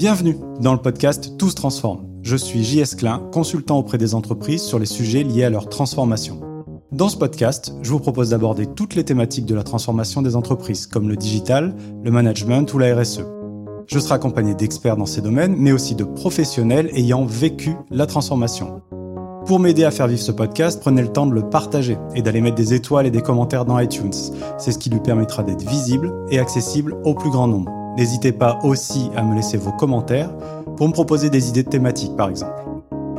Bienvenue dans le podcast Tout se transforme. Je suis JS Klein, consultant auprès des entreprises sur les sujets liés à leur transformation. Dans ce podcast, je vous propose d'aborder toutes les thématiques de la transformation des entreprises, comme le digital, le management ou la RSE. Je serai accompagné d'experts dans ces domaines, mais aussi de professionnels ayant vécu la transformation. Pour m'aider à faire vivre ce podcast, prenez le temps de le partager et d'aller mettre des étoiles et des commentaires dans iTunes. C'est ce qui lui permettra d'être visible et accessible au plus grand nombre. N'hésitez pas aussi à me laisser vos commentaires pour me proposer des idées de thématiques par exemple.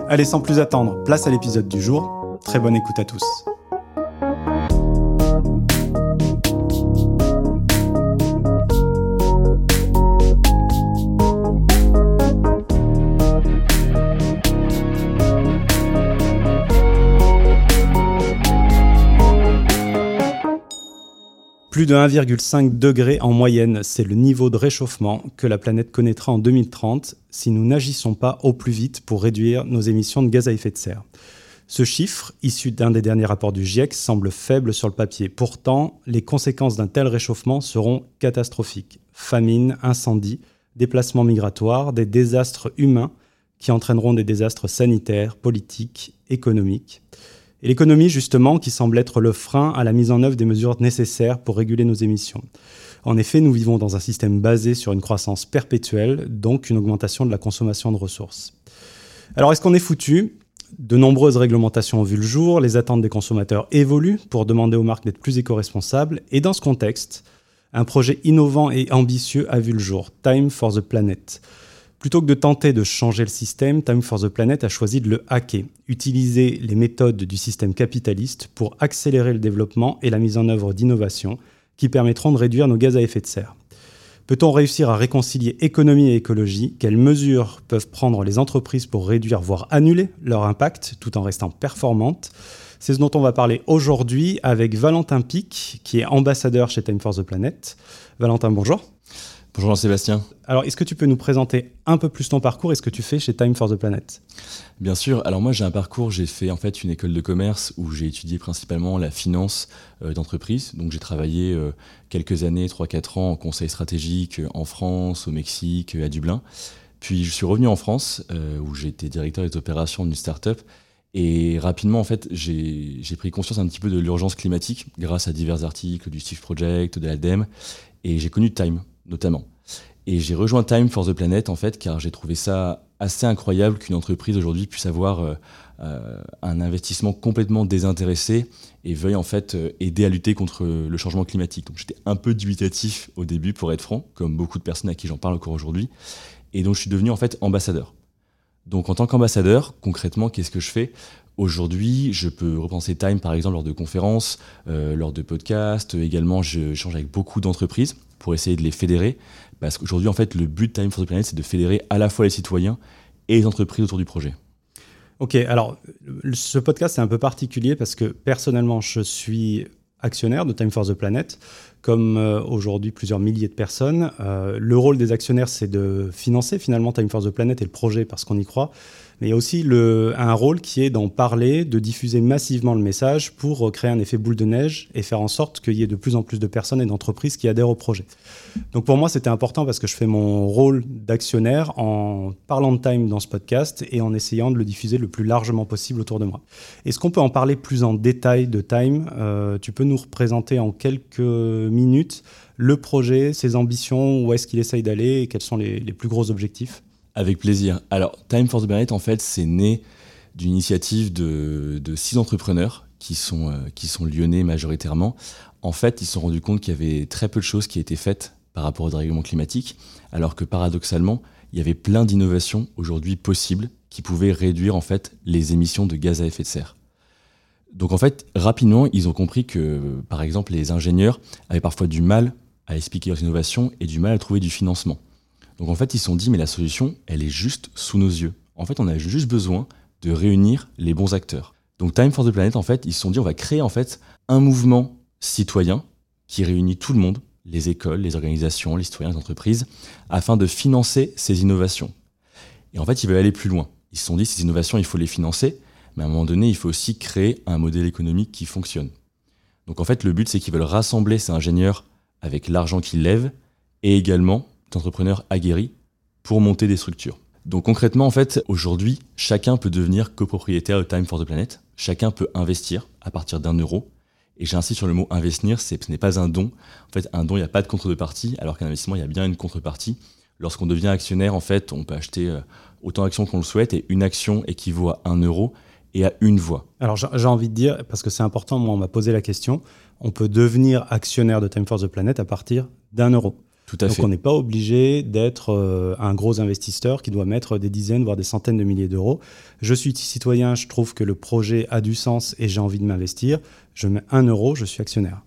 Allez, sans plus attendre, place à l'épisode du jour. Très bonne écoute à tous. Plus de 1,5 degré en moyenne, c'est le niveau de réchauffement que la planète connaîtra en 2030 si nous n'agissons pas au plus vite pour réduire nos émissions de gaz à effet de serre. Ce chiffre, issu d'un des derniers rapports du GIEC, semble faible sur le papier. Pourtant, les conséquences d'un tel réchauffement seront catastrophiques. Famine, incendies, déplacements migratoires, des désastres humains qui entraîneront des désastres sanitaires, politiques, économiques. Et l'économie, justement, qui semble être le frein à la mise en œuvre des mesures nécessaires pour réguler nos émissions. En effet, nous vivons dans un système basé sur une croissance perpétuelle, donc une augmentation de la consommation de ressources. Alors, est-ce qu'on est foutu? De nombreuses réglementations ont vu le jour, les attentes des consommateurs évoluent pour demander aux marques d'être plus éco-responsables, et dans ce contexte, un projet innovant et ambitieux a vu le jour, Time for the Planet. Plutôt que de tenter de changer le système, Time for the Planet a choisi de le hacker, utiliser les méthodes du système capitaliste pour accélérer le développement et la mise en œuvre d'innovations qui permettront de réduire nos gaz à effet de serre. Peut-on réussir à réconcilier économie et écologie? Quelles mesures peuvent prendre les entreprises pour réduire, voire annuler leur impact tout en restant performantes? C'est ce dont on va parler aujourd'hui avec Valentin Pic, qui est ambassadeur chez Time for the Planet. Valentin, bonjour. Bonjour Sébastien. Alors, est-ce que tu peux nous présenter un peu plus ton parcours et ce que tu fais chez Time for the Planet? Bien sûr. Alors moi, j'ai un parcours, j'ai fait en fait une école de commerce où j'ai étudié principalement la finance euh, d'entreprise. Donc j'ai travaillé euh, quelques années, 3-4 ans en conseil stratégique euh, en France, au Mexique, à Dublin. Puis je suis revenu en France où j'ai été directeur des opérations d'une start-up. Et rapidement, en fait, j'ai pris conscience un petit peu de l'urgence climatique grâce à divers articles du Steve Project, de l'ADEME. Et j'ai connu Time notamment. Et j'ai rejoint Time for the Planet, en fait, car j'ai trouvé ça assez incroyable qu'une entreprise aujourd'hui puisse avoir euh, euh, un investissement complètement désintéressé et veuille en fait euh, aider à lutter contre le changement climatique. Donc j'étais un peu dubitatif au début, pour être franc, comme beaucoup de personnes à qui j'en parle encore aujourd'hui. Et donc je suis devenu en fait ambassadeur. Donc en tant qu'ambassadeur, concrètement, qu'est-ce que je fais? Aujourd'hui, je peux repenser Time par exemple lors de conférences, lors de podcasts. Également, je change avec beaucoup d'entreprises pour essayer de les fédérer. Parce qu'aujourd'hui, en fait, le but de Time for the Planet, c'est de fédérer à la fois les citoyens et les entreprises autour du projet. Ok, alors ce podcast est un peu particulier parce que personnellement, je suis actionnaire de Time for the Planet, comme euh, aujourd'hui plusieurs milliers de personnes. Euh, le rôle des actionnaires, c'est de financer finalement Time for the Planet et le projet parce qu'on y croit. Mais il y a aussi un rôle qui est d'en parler, de diffuser massivement le message pour créer un effet boule de neige et faire en sorte qu'il y ait de plus en plus de personnes et d'entreprises qui adhèrent au projet. Donc pour moi, c'était important parce que je fais mon rôle d'actionnaire en parlant de Time dans ce podcast et en essayant de le diffuser le plus largement possible autour de moi. Est-ce qu'on peut en parler plus en détail de Time? Euh, Tu peux nous représenter en quelques minutes le projet, ses ambitions, où est-ce qu'il essaye d'aller et quels sont les plus gros objectifs? Avec plaisir. Alors, Time for the Planet, en fait, c'est né d'une initiative de, six entrepreneurs qui sont, euh, qui sont lyonnais majoritairement. En fait, ils se sont rendus compte qu'il y avait très peu de choses qui étaient faites par rapport au dérèglement climatique, alors que paradoxalement, il y avait plein d'innovations aujourd'hui possibles qui pouvaient réduire en fait les émissions de gaz à effet de serre. Donc en fait, rapidement, ils ont compris que, par exemple, les ingénieurs avaient parfois du mal à expliquer leurs innovations et du mal à trouver du financement. Donc en fait, ils se sont dit, mais la solution, elle est juste sous nos yeux. En fait, on a juste besoin de réunir les bons acteurs. Donc Time for the Planet, en fait, ils se sont dit, on va créer en fait un mouvement citoyen qui réunit tout le monde, les écoles, les organisations, les citoyens, les entreprises, afin de financer ces innovations. Et en fait, ils veulent aller plus loin. Ils se sont dit, ces innovations, il faut les financer, mais à un moment donné, il faut aussi créer un modèle économique qui fonctionne. Donc en fait, le but, c'est qu'ils veulent rassembler ces ingénieurs avec l'argent qu'ils lèvent et également d'entrepreneurs aguerris pour monter des structures. Donc concrètement, en fait, aujourd'hui, chacun peut devenir copropriétaire de Time for the Planet. Chacun peut investir à partir d'un euro. Et j'insiste sur le mot investir, ce n'est pas un don. En fait, un don, il n'y a pas de contrepartie, alors qu'un investissement, il y a bien une contrepartie. Lorsqu'on devient actionnaire, en fait, on peut acheter euh, autant d'actions qu'on le souhaite, et une action équivaut à un euro et à une voix. Alors j'ai envie de dire, parce que c'est important, moi on m'a posé la question, on peut devenir actionnaire de Time for the Planet à partir d'un euro. Tout à Donc on n'est pas obligé d'être euh, un gros investisseur qui doit mettre des dizaines, voire des centaines de milliers d'euros. Je suis citoyen, je trouve que le projet a du sens et j'ai envie de m'investir. Je mets un euro, je suis actionnaire.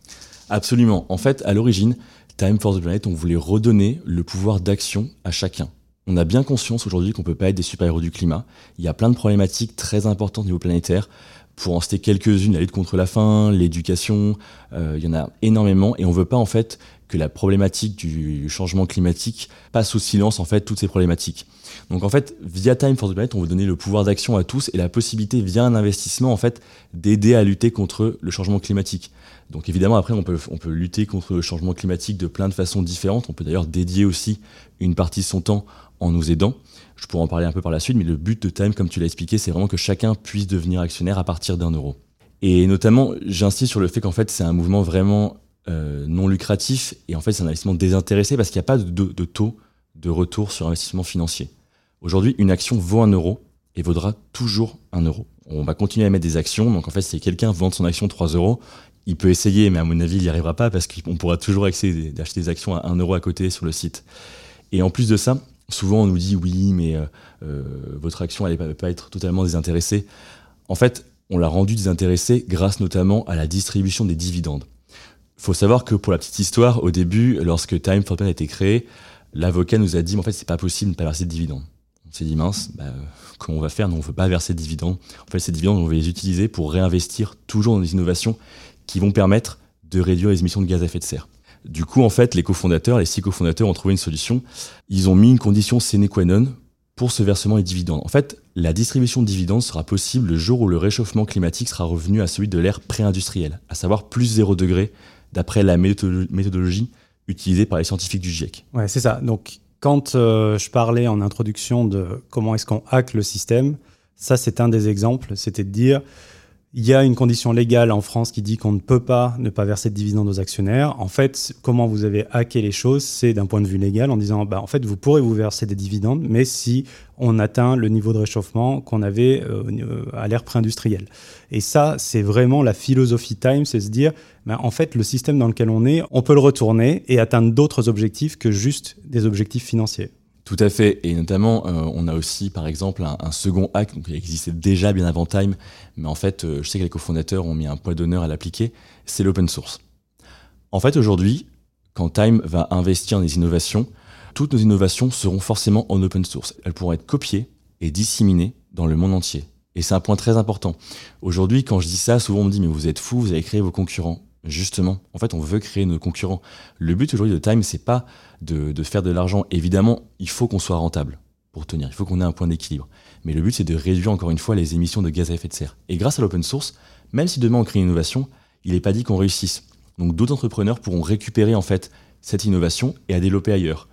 Absolument. En fait, à l'origine, Time for the Planet, on voulait redonner le pouvoir d'action à chacun. On a bien conscience aujourd'hui qu'on ne peut pas être des super-héros du climat. Il y a plein de problématiques très importantes au niveau planétaire. Pour en citer quelques-unes, la lutte contre la faim, l'éducation, euh, il y en a énormément. Et on ne veut pas en fait que la problématique du changement climatique passe au silence en fait toutes ces problématiques. Donc en fait, via Time for the Planet, on veut donner le pouvoir d'action à tous et la possibilité via un investissement en fait d'aider à lutter contre le changement climatique. Donc évidemment après on peut, on peut lutter contre le changement climatique de plein de façons différentes. On peut d'ailleurs dédier aussi une partie de son temps en nous aidant. Je pourrais en parler un peu par la suite, mais le but de Time, comme tu l'as expliqué, c'est vraiment que chacun puisse devenir actionnaire à partir d'un euro. Et notamment, j'insiste sur le fait qu'en fait, c'est un mouvement vraiment euh, non lucratif et en fait, c'est un investissement désintéressé parce qu'il n'y a pas de, taux de retour sur investissement financier. Aujourd'hui, une action vaut un euro et vaudra toujours un euro. On va continuer à mettre des actions. Donc en fait, si quelqu'un vend son action 3 euros, il peut essayer, mais à mon avis, il n'y arrivera pas parce qu'on pourra toujours accéder d'acheter des actions à 1 euro à côté sur le site. Et en plus de ça, souvent on nous dit oui, mais euh, euh, votre action va pas être totalement désintéressée. En fait, on l'a rendu désintéressée grâce notamment à la distribution des dividendes. Il faut savoir que pour la petite histoire, au début, lorsque Time for Pen a été créé, l'avocat nous a dit en fait c'est pas possible de ne pas verser de dividendes. On s'est dit mince, bah, comment on va faire? Non, on ne veut pas verser de dividendes. En fait, ces dividendes, on va les utiliser pour réinvestir toujours dans des innovations qui vont permettre de réduire les émissions de gaz à effet de serre. Du coup, en fait, les cofondateurs, les six cofondateurs ont trouvé une solution. Ils ont mis une condition sine qua non pour ce versement des dividendes. En fait, la distribution de dividendes sera possible le jour où le réchauffement climatique sera revenu à celui de l'ère pré-industrielle, à savoir plus 0 degré, d'après la méthodologie utilisée par les scientifiques du GIEC. Ouais, c'est ça. Donc, quand euh, je parlais en introduction de comment est-ce qu'on hack le système, ça, c'est un des exemples. C'était de dire, il y a une condition légale en France qui dit qu'on ne peut pas ne pas verser de dividendes aux actionnaires. En fait, comment vous avez hacké les choses, c'est d'un point de vue légal en disant, bah, en fait, vous pourrez vous verser des dividendes, mais si on atteint le niveau de réchauffement qu'on avait euh, à l'ère pré-industrielle. Et ça, c'est vraiment la philosophie Time, c'est se dire, bah, en fait, le système dans lequel on est, on peut le retourner et atteindre d'autres objectifs que juste des objectifs financiers. Tout à fait, et notamment, euh, on a aussi par exemple un, second hack, donc il existait déjà bien avant Time, mais en fait, euh, je sais que les cofondateurs ont mis un point d'honneur à l'appliquer, c'est l'open source. En fait, aujourd'hui, quand Time va investir dans des innovations, toutes nos innovations seront forcément en open source. Elles pourront être copiées et disséminées dans le monde entier. Et c'est un point très important. Aujourd'hui, quand je dis ça, souvent on me dit, mais vous êtes fou, vous avez créé vos concurrents. Justement, en fait, on veut créer nos concurrents. Le but aujourd'hui de Time, c'est pas de, faire de l'argent. Évidemment, il faut qu'on soit rentable pour tenir. Il faut qu'on ait un point d'équilibre. Mais le but, c'est de réduire encore une fois les émissions de gaz à effet de serre. Et grâce à l'open source, même si demain on crée une innovation, il n'est pas dit qu'on réussisse. Donc d'autres entrepreneurs pourront récupérer en fait cette innovation et la développer ailleurs.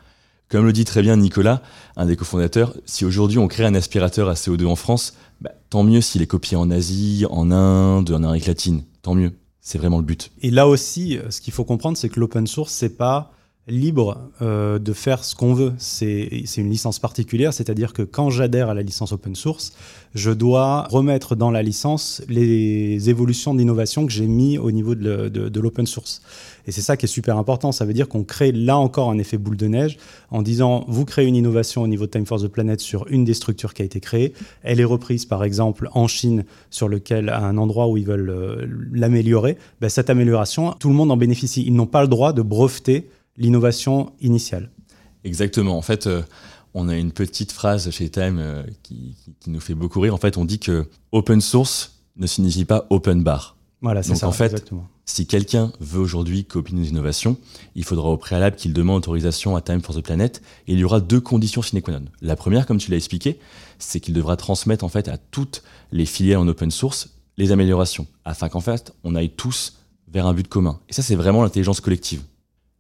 Comme le dit très bien Nicolas, un des cofondateurs, si aujourd'hui on crée un aspirateur à CO2 en France, bah, tant mieux s'il est copié en Asie, en Inde, en Amérique latine. Tant mieux. C'est vraiment le but. Et là aussi, ce qu'il faut comprendre, c'est que l'open source, c'est pas libre euh, de faire ce qu'on veut. C'est une licence particulière, c'est-à-dire que quand j'adhère à la licence open source, je dois remettre dans la licence les évolutions d'innovation que j'ai mis au niveau de, l'open source. Et c'est ça qui est super important. Ça veut dire qu'on crée là encore un effet boule de neige en disant vous créez une innovation au niveau de Time for the Planet sur une des structures qui a été créée. Elle est reprise par exemple en Chine sur lequel à un endroit où ils veulent euh, l'améliorer. Ben, cette amélioration, tout le monde en bénéficie. Ils n'ont pas le droit de breveter l'innovation initiale. Exactement. En fait, euh, on a une petite phrase chez Time euh, qui, nous fait beaucoup rire. En fait, on dit que open source ne signifie pas open bar. Voilà, c'est ça. En fait, si quelqu'un veut aujourd'hui copier nos innovations, il faudra au préalable qu'il demande autorisation à Time for the Planet. Et il y aura deux conditions sine qua non. La première, comme tu l'as expliqué, c'est qu'il devra transmettre en fait à toutes les filiales en open source les améliorations, afin qu'en fait on aille tous vers un but commun. Et ça, c'est vraiment l'intelligence collective.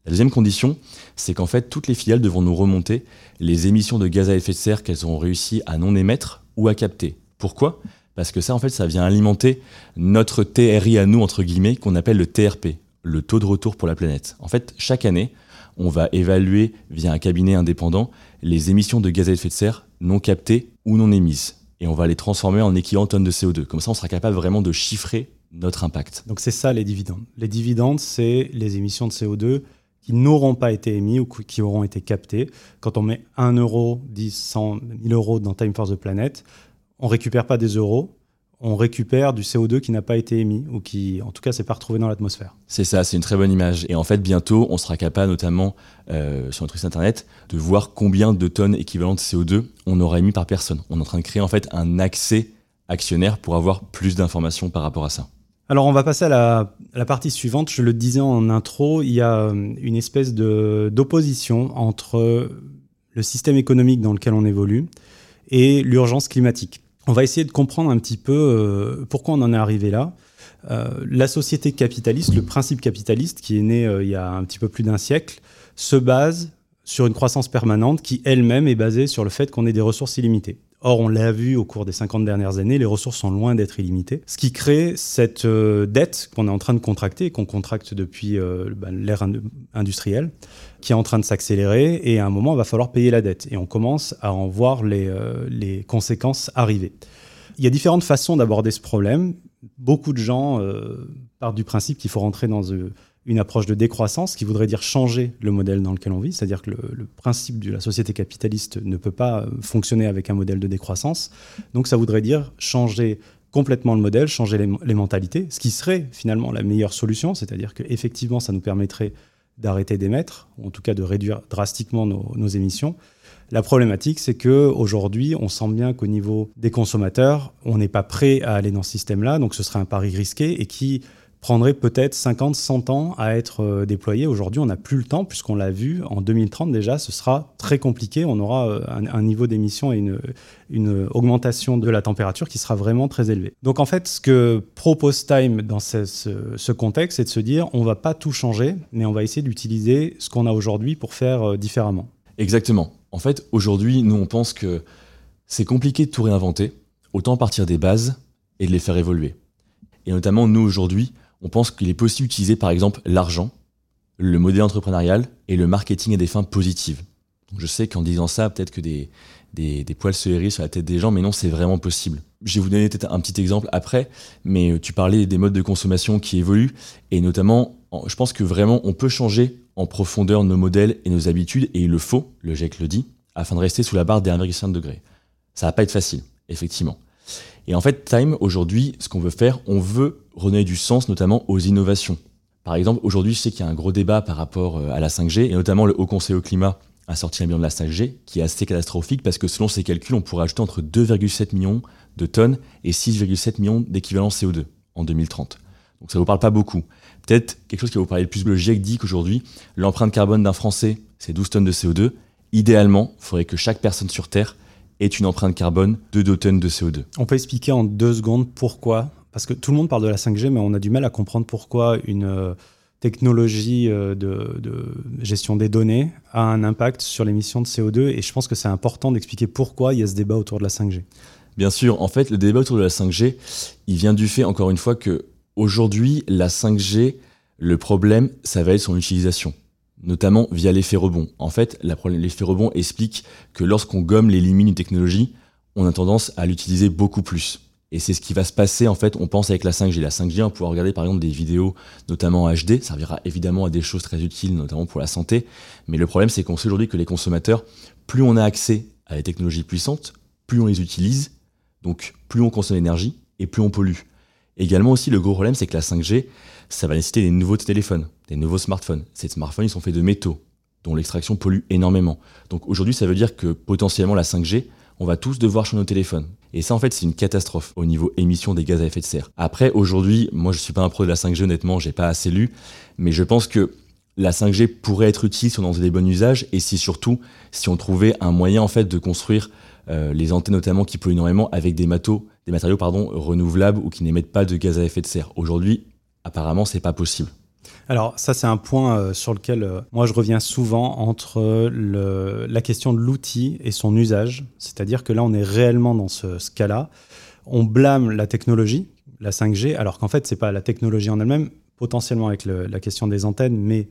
La deuxième condition, c'est qu'en fait, toutes les filiales devront nous remonter les émissions de gaz à effet de serre qu'elles ont réussi à non émettre ou à capter. Pourquoi? Parce que ça, en fait, ça vient alimenter notre TRI à nous, entre guillemets, qu'on appelle le TRP, le taux de retour pour la planète. En fait, chaque année, on va évaluer via un cabinet indépendant les émissions de gaz à effet de serre non captées ou non émises. Et on va les transformer en équivalent tonnes de CO2. Comme ça, on sera capable vraiment de chiffrer notre impact. Donc c'est ça les dividendes. Les dividendes, c'est les émissions de CO2 qui n'auront pas été émis ou qui auront été captés. Quand on met 1 euro, 10, 100, 1000 euros dans Time for the Planet, on récupère pas des euros, on récupère du CO2 qui n'a pas été émis ou qui, en tout cas, s'est pas retrouvé dans l'atmosphère. C'est ça, c'est une très bonne image. Et en fait, bientôt, on sera capable, notamment euh, sur notre site internet, de voir combien de tonnes équivalentes de CO2 on aura émis par personne. On est en train de créer en fait un accès actionnaire pour avoir plus d'informations par rapport à ça. Alors on va passer à la, partie suivante. Je le disais en intro, il y a euh, une espèce d'opposition entre le système économique dans lequel on évolue et l'urgence climatique. On va essayer de comprendre un petit peu euh, pourquoi on en est arrivé là. Euh, la société capitaliste, le principe capitaliste qui est né il y a un petit peu plus d'un siècle, se base sur une croissance permanente qui elle-même est basée sur le fait qu'on ait des ressources illimitées. Or, on l'a vu au cours des 50 dernières années, les ressources sont loin d'être illimitées, ce qui crée cette euh, dette qu'on est en train de contracter, qu'on contracte depuis euh, ben, l'ère industrielle, qui est en train de s'accélérer, et à un moment, il va falloir payer la dette. Et on commence à en voir les, euh, les conséquences arriver. Il y a différentes façons d'aborder ce problème. Beaucoup de gens partent du principe qu'il faut rentrer dans une approche de décroissance qui voudrait dire changer le modèle dans lequel on vit, c'est-à-dire que le, principe de la société capitaliste ne peut pas fonctionner avec un modèle de décroissance. Donc ça voudrait dire changer complètement le modèle, changer les, mentalités, ce qui serait finalement la meilleure solution, c'est-à-dire qu'effectivement ça nous permettrait d'arrêter d'émettre, en tout cas de réduire drastiquement nos, nos émissions. La problématique, c'est que aujourd'hui, on sent bien qu'au niveau des consommateurs, on n'est pas prêt à aller dans ce système-là, donc ce serait un pari risqué et qui prendrait peut-être 50, 100 ans à être euh, déployé. Aujourd'hui, on n'a plus le temps, puisqu'on l'a vu, en 2030 déjà, ce sera très compliqué. On aura euh, un, niveau d'émission et une, augmentation de la température qui sera vraiment très élevée. Donc en fait, ce que propose Time dans ce, ce, contexte, c'est de se dire, on va pas tout changer, mais on va essayer d'utiliser ce qu'on a aujourd'hui pour faire euh, différemment. Exactement. En fait, aujourd'hui, nous, on pense que c'est compliqué de tout réinventer. Autant partir des bases et de les faire évoluer. Et notamment, nous, aujourd'hui, on pense qu'il est possible d'utiliser par exemple l'argent, le modèle entrepreneurial et le marketing à des fins positives. je sais qu'en disant ça, peut-être que des, des, poils se hérissent sur la tête des gens, mais non, c'est vraiment possible. Je vais vous donner peut-être un petit exemple après, mais euh, tu parlais des modes de consommation qui évoluent, et notamment, je pense que vraiment, on peut changer en profondeur nos modèles et nos habitudes, et il le faut, le GIEC le dit, afin de rester sous la barre des 1,5 degrés. Ça va pas être facile, effectivement. Et en fait, Time, aujourd'hui, ce qu'on veut faire, on veut redonner du sens notamment aux innovations. Par exemple, aujourd'hui, je sais qu'il y a un gros débat par rapport euh, à la 5G, et notamment le Haut Conseil au climat a sorti un bilan de la 5G qui est assez catastrophique parce que selon ses calculs, on pourrait ajouter entre 2,7 millions de tonnes et 6,7 millions d'équivalents CO2 en 2030. Donc ça ne vous parle pas beaucoup. Peut-être quelque chose qui va vous parler le plus. Le GIEC dit qu'aujourd'hui, l'empreinte carbone d'un Français, c'est 12 tonnes de CO2. Idéalement, il faudrait que chaque personne sur Terre est une empreinte carbone de 2 tonnes de CO2. On peut expliquer en deux secondes pourquoi Parce que tout le monde parle de la 5G, mais on a du mal à comprendre pourquoi une euh, technologie euh, de, gestion des données a un impact sur l'émission de CO2. Et je pense que c'est important d'expliquer pourquoi il y a ce débat autour de la 5G. Bien sûr, en fait, le débat autour de la 5G, il vient du fait, encore une fois, que aujourd'hui, la 5G, le problème, ça va être son utilisation notamment via l'effet rebond. En fait, l'effet rebond explique que lorsqu'on gomme les limites d'une technologie, on a tendance à l'utiliser beaucoup plus. Et c'est ce qui va se passer, en fait, on pense avec la 5G. La 5G, on pouvoir regarder par exemple des vidéos, notamment en HD, servira évidemment à des choses très utiles, notamment pour la santé. Mais le problème, c'est qu'on sait aujourd'hui que les consommateurs, plus on a accès à des technologies puissantes, plus on les utilise, donc plus on consomme d'énergie et plus on pollue. Également aussi, le gros problème, c'est que la 5G, ça va nécessiter des nouveaux téléphones, des nouveaux smartphones. Ces smartphones, ils sont faits de métaux, dont l'extraction pollue énormément. Donc aujourd'hui, ça veut dire que potentiellement la 5G, on va tous devoir changer nos téléphones. Et ça, en fait, c'est une catastrophe au niveau émission des gaz à effet de serre. Après, aujourd'hui, moi, je suis pas un pro de la 5G, honnêtement, j'ai pas assez lu, mais je pense que la 5G pourrait être utile si on en faisait des bons usages et si surtout, si on trouvait un moyen, en fait, de construire euh, les antennes notamment qui polluent énormément avec des, des matériaux pardon, renouvelables ou qui n'émettent pas de gaz à effet de serre. Aujourd'hui, apparemment, c'est pas possible. Alors ça c'est un point euh, sur lequel euh, moi je reviens souvent entre la question de l'outil et son usage. C'est-à-dire que là on est réellement dans ce, cas-là. On blâme la technologie, la 5G, alors qu'en fait c'est pas la technologie en elle-même, potentiellement avec la question des antennes, mais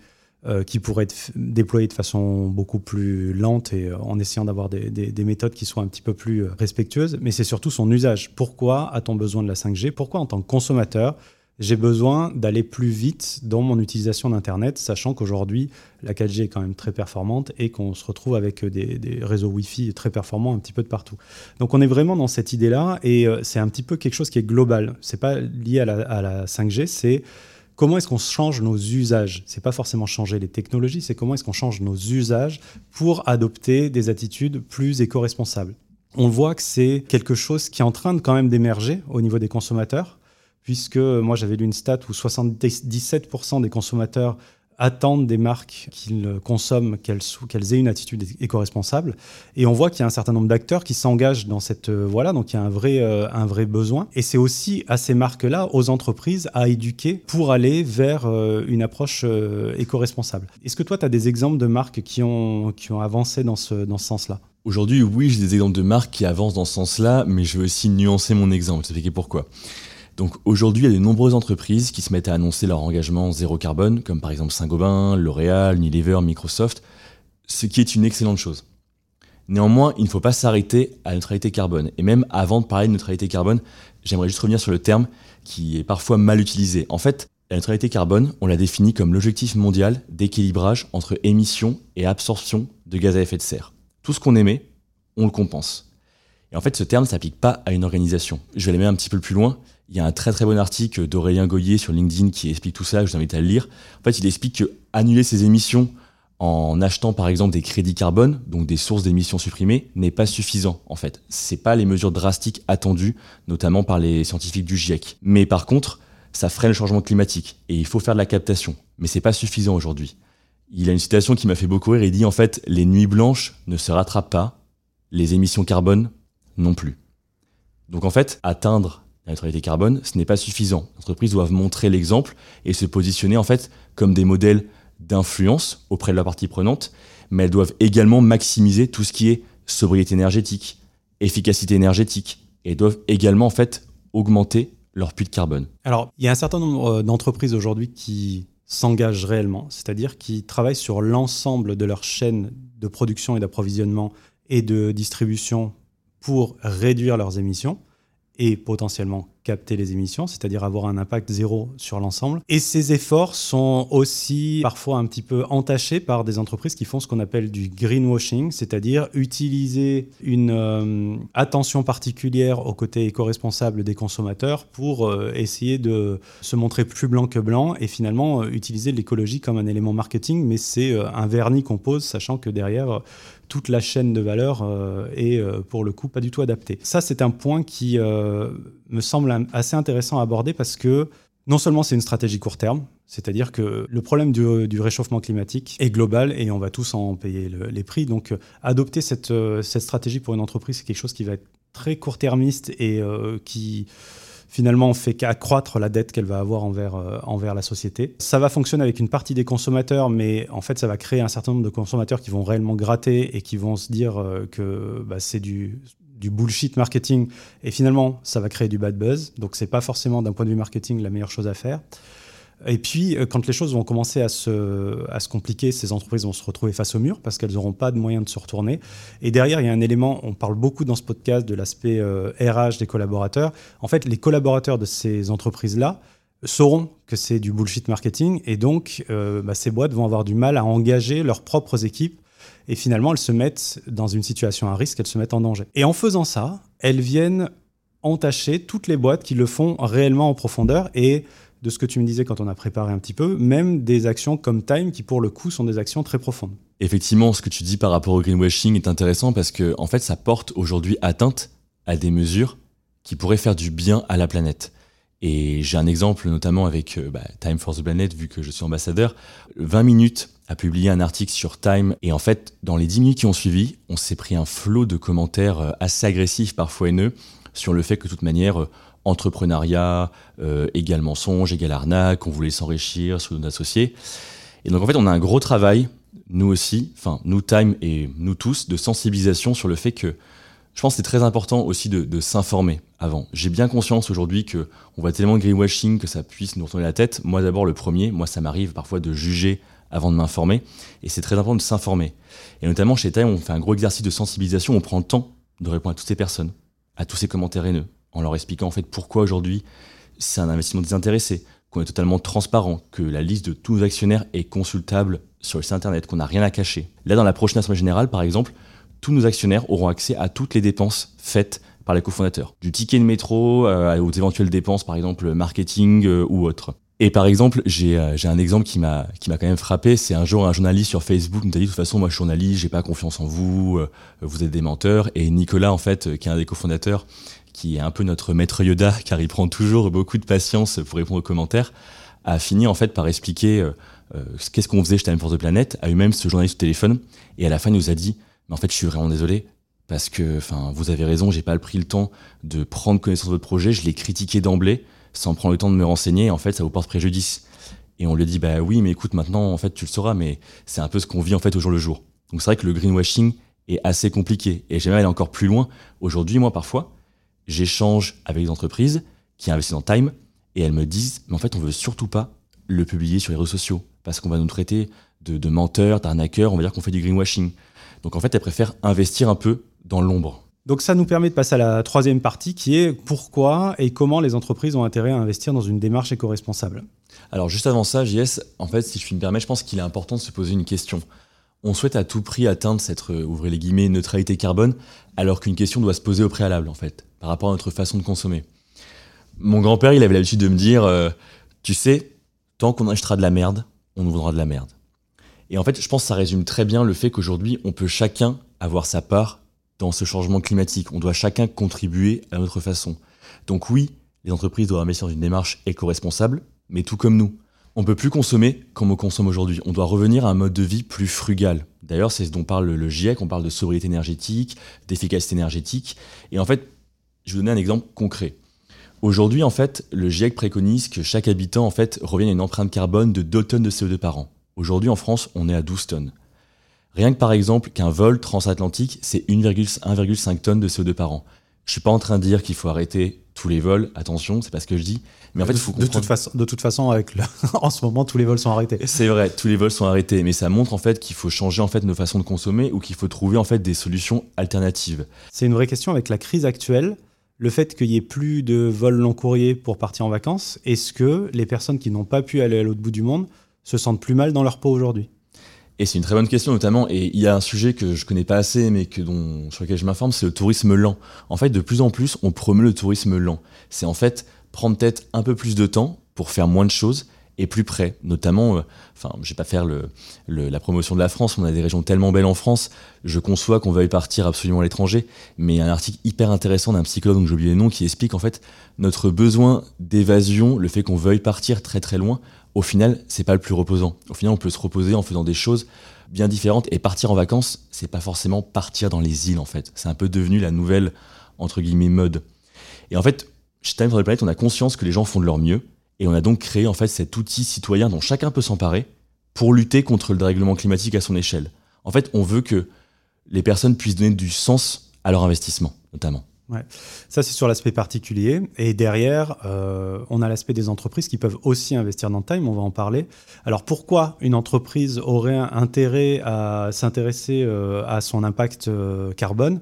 euh, qui pourrait être déployée de façon beaucoup plus lente et en essayant d'avoir des, des, méthodes qui soient un petit peu plus respectueuses. Mais c'est surtout son usage. Pourquoi a-t-on besoin de la 5G Pourquoi en tant que consommateur j'ai besoin d'aller plus vite dans mon utilisation d'Internet, sachant qu'aujourd'hui, la 4G est quand même très performante et qu'on se retrouve avec des, réseaux Wi-Fi très performants un petit peu de partout. Donc on est vraiment dans cette idée-là et euh, c'est un petit peu quelque chose qui est global. C'est pas lié à la, à la 5G, c'est comment est-ce qu'on change nos usages? C'est pas forcément changer les technologies, c'est comment est-ce qu'on change nos usages pour adopter des attitudes plus éco-responsables. On voit que c'est quelque chose qui est en train de quand même d'émerger au niveau des consommateurs puisque moi j'avais lu une stat où 77% des consommateurs attendent des marques qu'ils consomment, qu'elles aient une attitude éco-responsable. Et on voit qu'il y a un certain nombre d'acteurs qui s'engagent dans cette euh, voilà, donc il y a un vrai, euh, un vrai besoin. Et c'est aussi à ces marques-là, aux entreprises, à éduquer pour aller vers euh, une approche éco-responsable. Est-ce que toi, tu as des exemples de marques qui ont, qui ont avancé dans ce, dans ce sens-là? Aujourd'hui, oui, j'ai des exemples de marques qui avancent dans ce sens-là, mais je veux aussi nuancer mon exemple, expliquer pourquoi. Donc aujourd'hui, il y a de nombreuses entreprises qui se mettent à annoncer leur engagement zéro carbone, comme par exemple Saint-Gobain, L'Oréal, Unilever, Microsoft, ce qui est une excellente chose. Néanmoins, il ne faut pas s'arrêter à la neutralité carbone. Et même avant de parler de neutralité carbone, j'aimerais juste revenir sur le terme qui est parfois mal utilisé. En fait, la neutralité carbone, on la définit comme l'objectif mondial d'équilibrage entre émissions et absorption de gaz à effet de serre. Tout ce qu'on émet, on le compense. Et en fait, ce terme ne s'applique pas à une organisation. Je vais aller un petit peu plus loin. Il y a un très très bon article d'Aurélien Goyer sur LinkedIn qui explique tout ça, je vous invite à le lire. En fait, il explique que annuler ses émissions en achetant par exemple des crédits carbone, donc des sources d'émissions supprimées, n'est pas suffisant en fait. C'est pas les mesures drastiques attendues, notamment par les scientifiques du GIEC. Mais par contre, ça freine le changement climatique et il faut faire de la captation. Mais c'est pas suffisant aujourd'hui. Il a une citation qui m'a fait beaucoup rire. Il dit en fait, les nuits blanches ne se rattrapent pas, les émissions carbone non plus. Donc en fait, atteindre la neutralité carbone, ce n'est pas suffisant. Les entreprises doivent montrer l'exemple et se positionner en fait comme des modèles d'influence auprès de la partie prenante, mais elles doivent également maximiser tout ce qui est sobriété énergétique, efficacité énergétique, et doivent également en fait augmenter leur puits de carbone. Alors, il y a un certain nombre euh, d'entreprises aujourd'hui qui s'engagent réellement, c'est-à-dire qui travaillent sur l'ensemble de leur chaîne de production et d'approvisionnement et de distribution pour réduire leurs émissions et potentiellement capter les émissions, c'est-à-dire avoir un impact zéro sur l'ensemble. Et ces efforts sont aussi parfois un petit peu entachés par des entreprises qui font ce qu'on appelle du greenwashing, c'est-à-dire utiliser une euh, attention particulière au côté éco-responsable des consommateurs pour euh, essayer de se montrer plus blanc que blanc et finalement euh, utiliser l'écologie comme un élément marketing, mais c'est un vernis qu'on pose, sachant que derrière toute la chaîne de valeur euh, est euh, pour le coup pas du tout adaptée. Ça, c'est un point qui euh, me semble assez intéressant à aborder parce que non seulement c'est une stratégie court terme, c'est-à-dire que le problème du, réchauffement climatique est global et on va tous en payer les prix. Donc adopter cette, cette stratégie pour une entreprise, c'est quelque chose qui va être très court-termiste et qui finalement fait qu'accroître la dette qu'elle va avoir envers, euh, envers la société. Ça va fonctionner avec une partie des consommateurs, mais en fait, ça va créer un certain nombre de consommateurs qui vont réellement gratter et qui vont se dire euh, que bah, c'est du, du bullshit marketing. Et finalement, ça va créer du bad buzz. Donc, c'est pas forcément d'un point de vue marketing la meilleure chose à faire. Et puis, euh, quand les choses vont commencer à se, compliquer, ces entreprises vont se retrouver face au mur parce qu'elles n'auront pas de moyens de se retourner. Et derrière, il y a un élément, on parle beaucoup dans ce podcast de l'aspect RH euh, des collaborateurs. En fait, les collaborateurs de ces entreprises-là sauront que c'est du bullshit marketing et donc euh, bah, ces boîtes vont avoir du mal à engager leurs propres équipes et finalement elles se mettent dans une situation à risque, elles se mettent en danger. Et en faisant ça, elles viennent entacher toutes les boîtes qui le font réellement en profondeur et de ce que tu me disais quand on a préparé un petit peu, même des actions comme Time qui pour le coup sont des actions très profondes. Effectivement, ce que tu dis par rapport au greenwashing est intéressant parce que en fait, ça porte aujourd'hui atteinte à des mesures qui pourraient faire du bien à la planète. Et j'ai un exemple notamment avec euh, bah, Time for the Planet, vu que je suis ambassadeur. 20 minutes a publié un article sur Time, et en fait, dans les 10 minutes qui ont suivi, on s'est pris un flot de commentaires euh, assez agressifs, parfois haineux, sur le fait que de toute manière, euh, entrepreneuriat euh, égal mensonge, égal arnaque, on voulait s'enrichir sur nos associés. Et donc en fait, on a un gros travail, nous aussi, enfin nous Time et nous tous, de sensibilisation sur le fait que je pense que c'est très important aussi de, s'informer avant. J'ai bien conscience aujourd'hui que on voit tellement de greenwashing que ça puisse nous retourner la tête. Moi d'abord le premier, moi ça m'arrive parfois de juger avant de m'informer, et c'est très important de s'informer. Et notamment chez Time, on fait un gros exercice de sensibilisation, on prend le temps de répondre à toutes ces personnes, à tous ces commentaires haineux, en leur expliquant en fait pourquoi aujourd'hui c'est un investissement désintéressé, qu'on est totalement transparent, que la liste de tous nos actionnaires est consultable sur le site internet, qu'on n'a rien à cacher. Là, dans la prochaine assemblée générale, par exemple, tous nos actionnaires auront accès à toutes les dépenses faites par les cofondateurs, du ticket de métro euh, aux éventuelles dépenses, par exemple marketing euh, ou autres. Et par exemple, j'ai euh, un exemple qui m'a quand même frappé. C'est un jour un journaliste sur Facebook nous a dit de toute façon, moi je journaliste, j'ai pas confiance en vous, vous êtes des menteurs. Et Nicolas, en fait, qui est un des cofondateurs, qui est un peu notre maître Yoda, car il prend toujours beaucoup de patience pour répondre aux commentaires, a fini en fait par expliquer euh, euh, qu'est-ce qu'on faisait chez Time for the Planet, a eu même ce journaliste au téléphone, et à la fin il nous a dit, mais en fait je suis vraiment désolé, parce que enfin vous avez raison, j'ai pas pris le temps de prendre connaissance de votre projet, je l'ai critiqué d'emblée, sans prendre le temps de me renseigner, et en fait ça vous porte préjudice. Et on lui dit, bah oui, mais écoute, maintenant en fait tu le sauras, mais c'est un peu ce qu'on vit en fait au jour le jour. Donc c'est vrai que le greenwashing est assez compliqué, et j'aimerais aller encore plus loin. Aujourd'hui, moi parfois, j'échange avec des entreprises qui investissent dans Time et elles me disent, mais en fait, on veut surtout pas le publier sur les réseaux sociaux parce qu'on va nous traiter de, menteurs, d'arnaqueurs, on va dire qu'on fait du greenwashing. Donc en fait, elles préfèrent investir un peu dans l'ombre. Donc ça nous permet de passer à la troisième partie qui est pourquoi et comment les entreprises ont intérêt à investir dans une démarche éco-responsable. Alors juste avant ça, JS, en fait, si je puis me permettre, je pense qu'il est important de se poser une question. On souhaite à tout prix atteindre cette, euh, ouvrez les guillemets, neutralité carbone, alors qu'une question doit se poser au préalable, en fait par rapport à notre façon de consommer. Mon grand-père, il avait l'habitude de me dire, euh, tu sais, tant qu'on achètera de la merde, on nous vendra de la merde. Et en fait, je pense que ça résume très bien le fait qu'aujourd'hui, on peut chacun avoir sa part dans ce changement climatique. On doit chacun contribuer à notre façon. Donc oui, les entreprises doivent investir dans une démarche éco-responsable, mais tout comme nous. On peut plus consommer comme on consomme aujourd'hui. On doit revenir à un mode de vie plus frugal. D'ailleurs, c'est ce dont parle le GIEC. On parle de sobriété énergétique, d'efficacité énergétique. Et en fait, je vais vous donner un exemple concret. Aujourd'hui, en fait, le GIEC préconise que chaque habitant revienne à une empreinte carbone de 2 tonnes de CO2 par an. Aujourd'hui, en France, on est à 12 tonnes. Rien que par exemple qu'un vol transatlantique, c'est 1,5 tonnes de CO2 par an. Je suis pas en train de dire qu'il faut arrêter tous les vols, attention, c'est pas ce que je dis. Mais en fait, il faut de, toute façon, de toute façon, avec en ce moment, tous les vols sont arrêtés. C'est vrai, tous les vols sont arrêtés, mais ça montre en fait qu'il faut changer en fait nos façons de consommer ou qu'il faut trouver en fait des solutions alternatives. C'est une vraie question avec la crise actuelle le fait qu'il n'y ait plus de vols long courrier pour partir en vacances, est-ce que les personnes qui n'ont pas pu aller à l'autre bout du monde se sentent plus mal dans leur peau aujourd'hui? Et c'est une très bonne question notamment, et il y a un sujet que je connais pas assez, mais que sur lequel je m'informe, c'est le tourisme lent. En fait, de plus en plus, on promeut le tourisme lent. C'est en fait prendre peut-être un peu plus de temps pour faire moins de choses et plus près. Notamment, euh, enfin, je vais pas faire le, la promotion de la France, on a des régions tellement belles en France, je conçois qu'on veuille partir absolument à l'étranger, mais il y a un article hyper intéressant d'un psychologue, dont j'ai oublié le nom, qui explique en fait notre besoin d'évasion, le fait qu'on veuille partir très très loin, au final, c'est pas le plus reposant. Au final, on peut se reposer en faisant des choses bien différentes, et partir en vacances, c'est pas forcément partir dans les îles en fait. C'est un peu devenu la nouvelle, entre guillemets, mode. Et en fait, chez Time for the Planet, on a conscience que les gens font de leur mieux, et on a donc créé en fait cet outil citoyen dont chacun peut s'emparer pour lutter contre le dérèglement climatique à son échelle. En fait, on veut que les personnes puissent donner du sens à leur investissement, notamment. Ouais. Ça, c'est sur l'aspect particulier. Et derrière, euh, on a l'aspect des entreprises qui peuvent aussi investir dans Time, on va en parler. Alors pourquoi une entreprise aurait intérêt à s'intéresser euh, à son impact euh, carbone?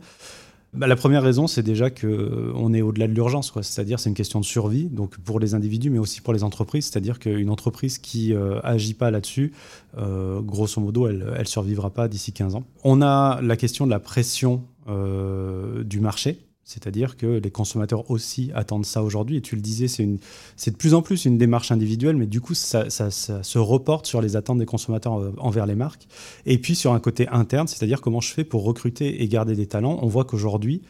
Bah, la première raison, c'est déjà qu'on euh, est au-delà de l'urgence, c'est-à-dire c'est une question de survie, donc pour les individus, mais aussi pour les entreprises, c'est-à-dire qu'une entreprise qui euh, agit pas là-dessus, euh, grosso modo, elle ne survivra pas d'ici 15 ans. On a la question de la pression du marché, c'est-à-dire que les consommateurs aussi attendent ça aujourd'hui. Et tu le disais, c'est de plus en plus une démarche individuelle, mais du coup, ça, se reporte sur les attentes des consommateurs euh, envers les marques. Et puis sur un côté interne, c'est-à-dire comment je fais pour recruter et garder des talents. On voit qu'aujourd'hui,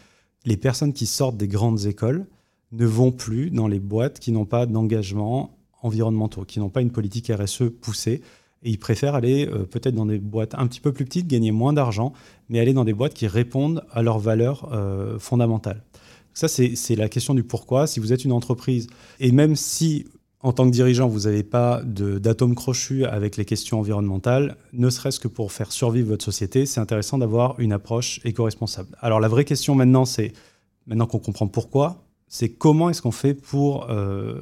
les personnes qui sortent des grandes écoles ne vont plus dans les boîtes qui n'ont pas d'engagement environnementaux, qui n'ont pas une politique RSE poussée. Et ils préfèrent aller euh, peut-être dans des boîtes un petit peu plus petites, gagner moins d'argent, mais aller dans des boîtes qui répondent à leurs valeurs euh, fondamentales. Ça, c'est la question du pourquoi. Si vous êtes une entreprise, et même si en tant que dirigeant, vous n'avez pas d'atome crochu avec les questions environnementales, ne serait-ce que pour faire survivre votre société, c'est intéressant d'avoir une approche éco-responsable. Alors la vraie question maintenant, c'est, maintenant qu'on comprend pourquoi, c'est comment est-ce qu'on fait pour euh,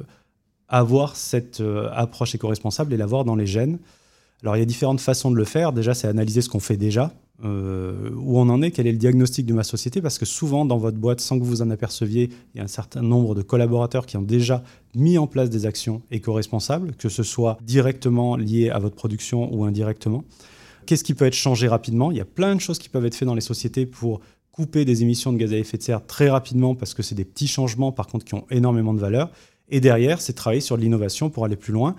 avoir cette euh, approche éco-responsable et l'avoir dans les gènes. Alors il y a différentes façons de le faire. Déjà, c'est analyser ce qu'on fait déjà, euh, où on en est, quel est le diagnostic de ma société, parce que souvent dans votre boîte, sans que vous en aperceviez, il y a un certain nombre de collaborateurs qui ont déjà mis en place des actions éco-responsables, que ce soit directement lié à votre production ou indirectement. Qu'est-ce qui peut être changé rapidement? Il y a plein de choses qui peuvent être faites dans les sociétés pour couper des émissions de gaz à effet de serre très rapidement, parce que c'est des petits changements, par contre, qui ont énormément de valeur. Et derrière, c'est travailler sur l'innovation pour aller plus loin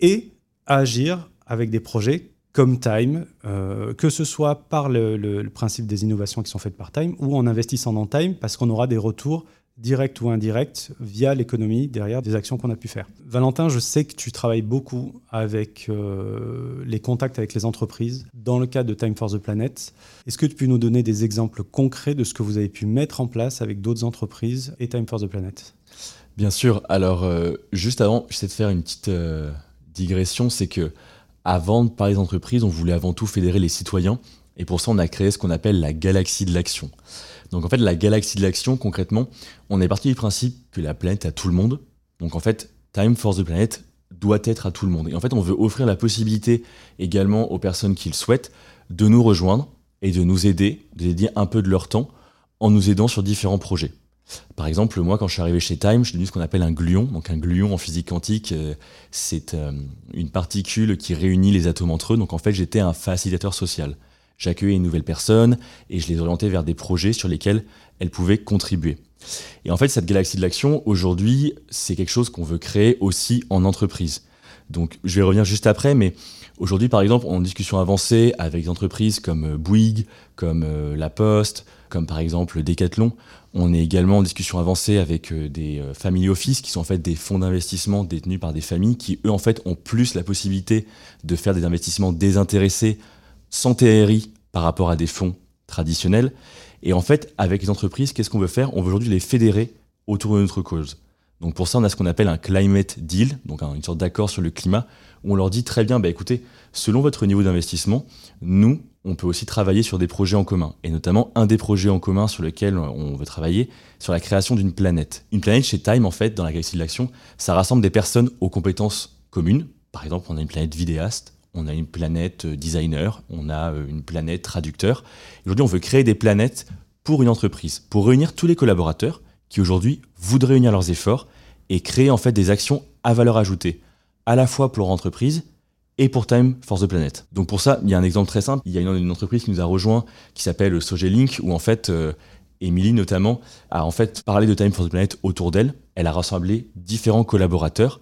et agir avec des projets comme Time, euh, que ce soit par le, principe des innovations qui sont faites par Time ou en investissant dans Time parce qu'on aura des retours directs ou indirects via l'économie derrière des actions qu'on a pu faire. Valentin, je sais que tu travailles beaucoup avec euh, les contacts avec les entreprises dans le cadre de Time for the Planet. Est-ce que tu peux nous donner des exemples concrets de ce que vous avez pu mettre en place avec d'autres entreprises et Time for the Planet? Bien sûr. Alors, euh, juste avant, j'essaie de faire une petite digression. C'est que avant de parler d'entreprise, on voulait avant tout fédérer les citoyens. Et pour ça, on a créé ce qu'on appelle la galaxie de l'action. Donc, en fait, la galaxie de l'action, concrètement, on est parti du principe que la planète a tout le monde. Donc, en fait, Time for the Planet doit être à tout le monde. Et en fait, on veut offrir la possibilité également aux personnes qui le souhaitent de nous rejoindre et de nous aider, de dédier un peu de leur temps en nous aidant sur différents projets. Par exemple, moi, quand je suis arrivé chez Time, j'ai lu ce qu'on appelle un gluon. Donc, un gluon en physique quantique, euh, c'est euh, une particule qui réunit les atomes entre eux. Donc, en fait, j'étais un facilitateur social. J'accueillais une nouvelle personne et je les orientais vers des projets sur lesquels elles pouvaient contribuer. Et en fait, cette galaxie de l'action, aujourd'hui, c'est quelque chose qu'on veut créer aussi en entreprise. Donc, je vais revenir juste après, mais aujourd'hui, par exemple, en discussion avancée avec des entreprises comme euh, Bouygues, comme La Poste, comme par exemple Decathlon, on est également en discussion avancée avec euh, des euh, family office qui sont en fait des fonds d'investissement détenus par des familles qui eux en fait ont plus la possibilité de faire des investissements désintéressés sans TRI par rapport à des fonds traditionnels. Et en fait, avec les entreprises, qu'est-ce qu'on veut faire? On veut aujourd'hui les fédérer autour de notre cause. Donc pour ça, on a ce qu'on appelle un climate deal, donc une sorte d'accord sur le climat, on leur dit très bien, bah écoutez, selon votre niveau d'investissement, nous, on peut aussi travailler sur des projets en commun. Et notamment, un des projets en commun sur lequel on veut travailler, sur la création d'une planète. Une planète chez Time, en fait, dans la galaxie de l'action, ça rassemble des personnes aux compétences communes. Par exemple, on a une planète vidéaste, on a une planète euh, designer, on a euh, une planète traducteur. Aujourd'hui, on veut créer des planètes pour une entreprise, pour réunir tous les collaborateurs qui aujourd'hui voudraient unir leurs efforts et créer en fait des actions à valeur ajoutée, à la fois pour leur entreprise et pour Time for the Planet. Donc pour ça, il y a un exemple très simple. Il y a une, entreprise qui nous a rejoint qui s'appelle Sogelink, où en fait, euh, Emily notamment a en fait parlé de Time for the Planet autour d'elle. Elle a rassemblé différents collaborateurs.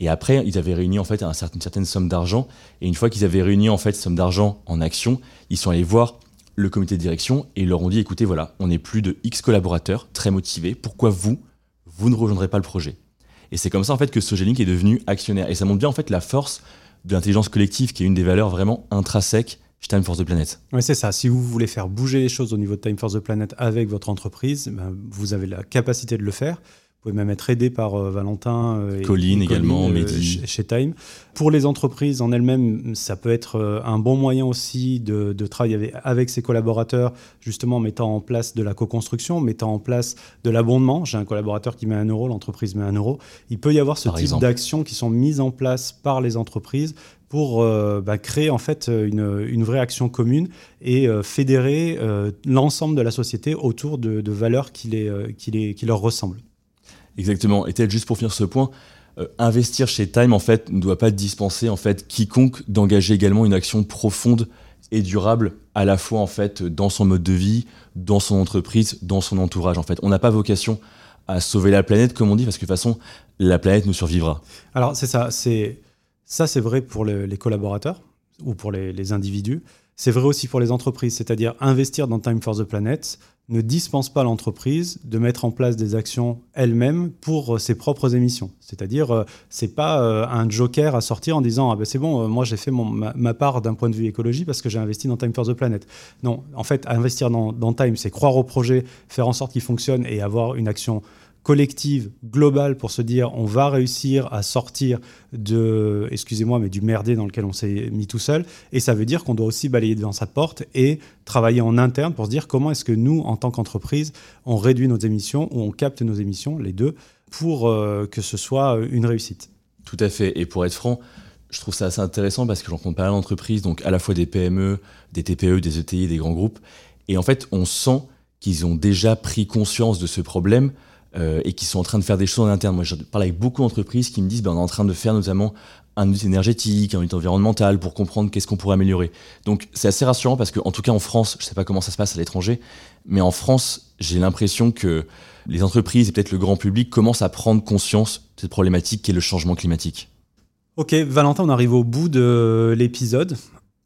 Et après, ils avaient réuni en fait une certaine somme d'argent. Et une fois qu'ils avaient réuni en fait cette somme d'argent en action, ils sont allés voir le comité de direction et ils leur ont dit écoutez, voilà, on est plus de X collaborateurs, très motivés. Pourquoi vous, vous ne rejoindrez pas le projet? Et c'est comme ça en fait que Sogelink est devenu actionnaire. Et ça montre bien en fait la force de l'intelligence collective, qui est une des valeurs vraiment intrinsèques chez Time for the Planet. Oui, c'est ça. Si vous voulez faire bouger les choses au niveau de Time for the Planet avec votre entreprise, ben, vous avez la capacité de le faire. Vous pouvez même être aidé par euh, Valentin euh, et Colline également, euh, Mehdi. Chez, Time. Pour les entreprises en elles-mêmes, ça peut être un bon moyen aussi de, travailler avec, ses collaborateurs, justement en mettant en place de la co-construction, mettant en place de l'abondement. J'ai un collaborateur qui met un euro, l'entreprise met un euro. Il peut y avoir ce type d'actions qui sont mises en place par les entreprises pour bah, créer en fait une, vraie action commune et fédérer l'ensemble de la société autour de, valeurs qui, les, qui, les, qui leur ressemblent. Exactement. Et peut-être juste pour finir ce point, euh, investir chez Time en fait ne doit pas dispenser en fait quiconque d'engager également une action profonde et durable à la fois en fait dans son mode de vie, dans son entreprise, dans son entourage en fait. On n'a pas vocation à sauver la planète comme on dit parce que de toute façon la planète nous survivra. Alors c'est ça, c'est ça c'est vrai pour les collaborateurs ou pour les individus. C'est vrai aussi pour les entreprises, c'est-à-dire investir dans Time for the Planet ne dispense pas l'entreprise de mettre en place des actions elle-même pour euh, ses propres émissions. C'est-à-dire, euh, c'est pas euh, un joker à sortir en disant ah ben c'est bon, moi j'ai fait mon, ma, part d'un point de vue écologie parce que j'ai investi dans Time for the Planet. Non, en fait, investir dans, dans Time, c'est croire au projet, faire en sorte qu'il fonctionne et avoir une action collective, globale, pour se dire on va réussir à sortir de, excusez-moi, mais du merdier dans lequel on s'est mis tout seul. Et ça veut dire qu'on doit aussi balayer devant sa porte et travailler en interne pour se dire comment est-ce que nous, en tant qu'entreprise, on réduit nos émissions ou on capte nos émissions, les deux, pour euh, que ce soit une réussite. Tout à fait. Et pour être franc, je trouve ça assez intéressant parce que j'en compte pas mal d'entreprises, donc à la fois des PME, des TPE, des ETI, des grands groupes. Et en fait, on sent qu'ils ont déjà pris conscience de ce problème euh, et qui sont en train de faire des choses en interne. Moi, je parle avec beaucoup d'entreprises qui me disent ben, on est en train de faire notamment un audit énergétique, un audit environnemental pour comprendre qu'est-ce qu'on pourrait améliorer. Donc, c'est assez rassurant parce qu'en tout cas en France, je ne sais pas comment ça se passe à l'étranger, mais en France, j'ai l'impression que les entreprises et peut-être le grand public commencent à prendre conscience de cette problématique qui est le changement climatique. Ok, Valentin, on arrive au bout de l'épisode.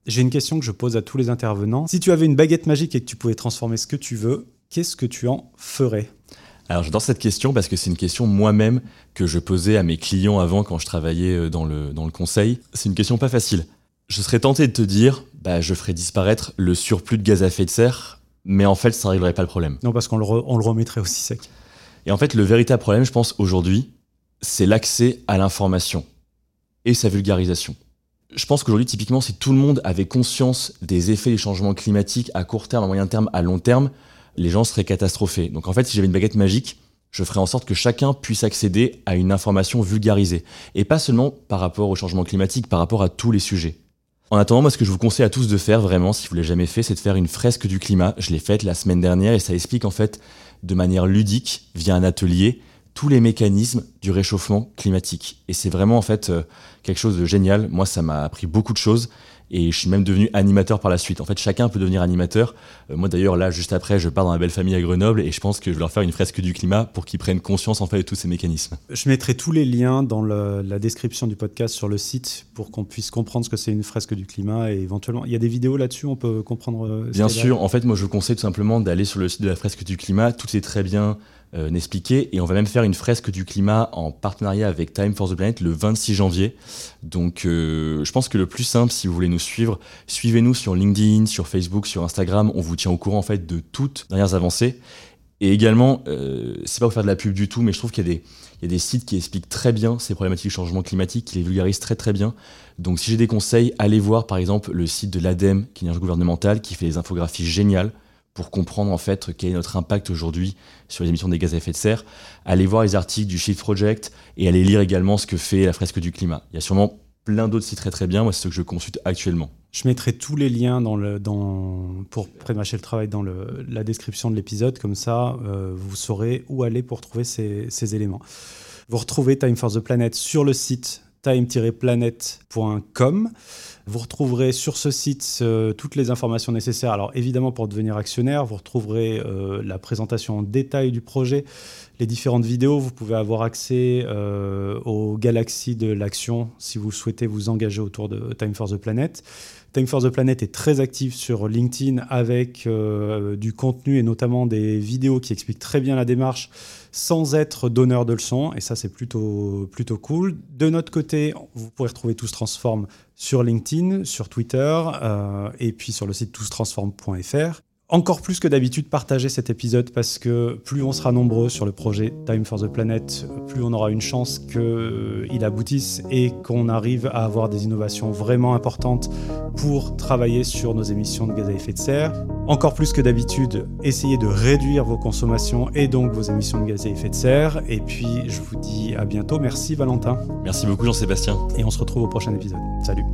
J'ai une question que je pose à tous les intervenants. Si tu avais une baguette magique et que tu pouvais transformer ce que tu veux, qu'est-ce que tu en ferais? Alors j'adore cette question parce que c'est une question moi-même que je posais à mes clients avant quand je travaillais euh, dans le, dans le conseil. C'est une question pas facile. Je serais tenté de te dire, bah, je ferais disparaître le surplus de gaz à effet de serre, mais en fait ça ne réglerait pas le problème. Non, parce qu'on le, on le remettrait aussi sec. Et en fait, le véritable problème, je pense, aujourd'hui, c'est l'accès à l'information et sa vulgarisation. Je pense qu'aujourd'hui, typiquement, si tout le monde avait conscience des effets des changements climatiques à court terme, à moyen terme, à long terme, les gens seraient catastrophés. Donc en fait, si j'avais une baguette magique, je ferais en sorte que chacun puisse accéder à une information vulgarisée. Et pas seulement par rapport au changement climatique, par rapport à tous les sujets. En attendant, moi, ce que je vous conseille à tous de faire vraiment, si vous l'avez jamais fait, c'est de faire une fresque du climat. Je l'ai faite la semaine dernière et ça explique en fait de manière ludique, via un atelier, tous les mécanismes du réchauffement climatique. Et c'est vraiment en fait euh, quelque chose de génial. Moi, ça m'a appris beaucoup de choses et je suis même devenu animateur par la suite. En fait, chacun peut devenir animateur. Euh, moi d'ailleurs, là, juste après, je pars dans la belle famille à Grenoble et je pense que je vais leur faire une fresque du climat pour qu'ils prennent conscience en fait de tous ces mécanismes. Je mettrai tous les liens dans la description du podcast sur le site pour qu'on puisse comprendre ce que c'est une fresque du climat et éventuellement, il y a des vidéos là-dessus, on peut comprendre. Euh, bien sûr, en fait, moi je vous conseille tout simplement d'aller sur le site de la fresque du climat. Tout est très bien euh, Et on va même faire une fresque du climat en partenariat avec Time for the Planet le 26 janvier. Donc euh, je pense que le plus simple, si vous voulez nous suivre, suivez-nous sur LinkedIn, sur Facebook, sur Instagram. On vous tient au courant en fait de toutes dernières avancées. Et également, euh, c'est pas pour faire de la pub du tout, mais je trouve qu'il y a des, il y a des sites qui expliquent très bien ces problématiques du changement climatique, qui les vulgarisent très très bien. Donc si j'ai des conseils, allez voir par exemple le site de l'ADEME, qui est une gouvernementale, qui fait des infographies géniales pour comprendre en fait quel est notre impact aujourd'hui sur les émissions des gaz à effet de serre. Allez voir les articles du Shift Project et allez lire également ce que fait la fresque du climat. Il y a sûrement plein d'autres sites très très bien. Moi, c'est ce que je consulte actuellement. Je mettrai tous les liens dans le, dans, pour prémâcher le travail dans la description de l'épisode. Comme ça, euh, vous saurez où aller pour trouver ces, ces éléments. Vous retrouvez Time for the Planet sur le site time-planet.com. Vous retrouverez sur ce site euh, toutes les informations nécessaires. Alors évidemment pour devenir actionnaire, vous retrouverez euh, la présentation en détail du projet, les différentes vidéos. Vous pouvez avoir accès euh, aux galaxies de l'action si vous souhaitez vous engager autour de Time for the Planet. Time for the Planet est très actif sur LinkedIn avec du contenu et notamment des vidéos qui expliquent très bien la démarche sans être donneur de leçons. Et ça, c'est plutôt, plutôt cool. De notre côté, vous pourrez retrouver Tout se transforme sur LinkedIn, sur Twitter euh, et puis sur le site toustransforme.fr encore plus que d'habitude partager cet épisode parce que plus on sera nombreux sur le projet Time for the Planet, plus on aura une chance qu'il euh, aboutisse et qu'on arrive à avoir des innovations vraiment importantes pour travailler sur nos émissions de gaz à effet de serre. Encore plus que d'habitude, essayez de réduire vos consommations et donc vos émissions de gaz à effet de serre. Et puis je vous dis à bientôt. Merci Valentin. Merci beaucoup Jean-Sébastien. Et on se retrouve au prochain épisode. Salut.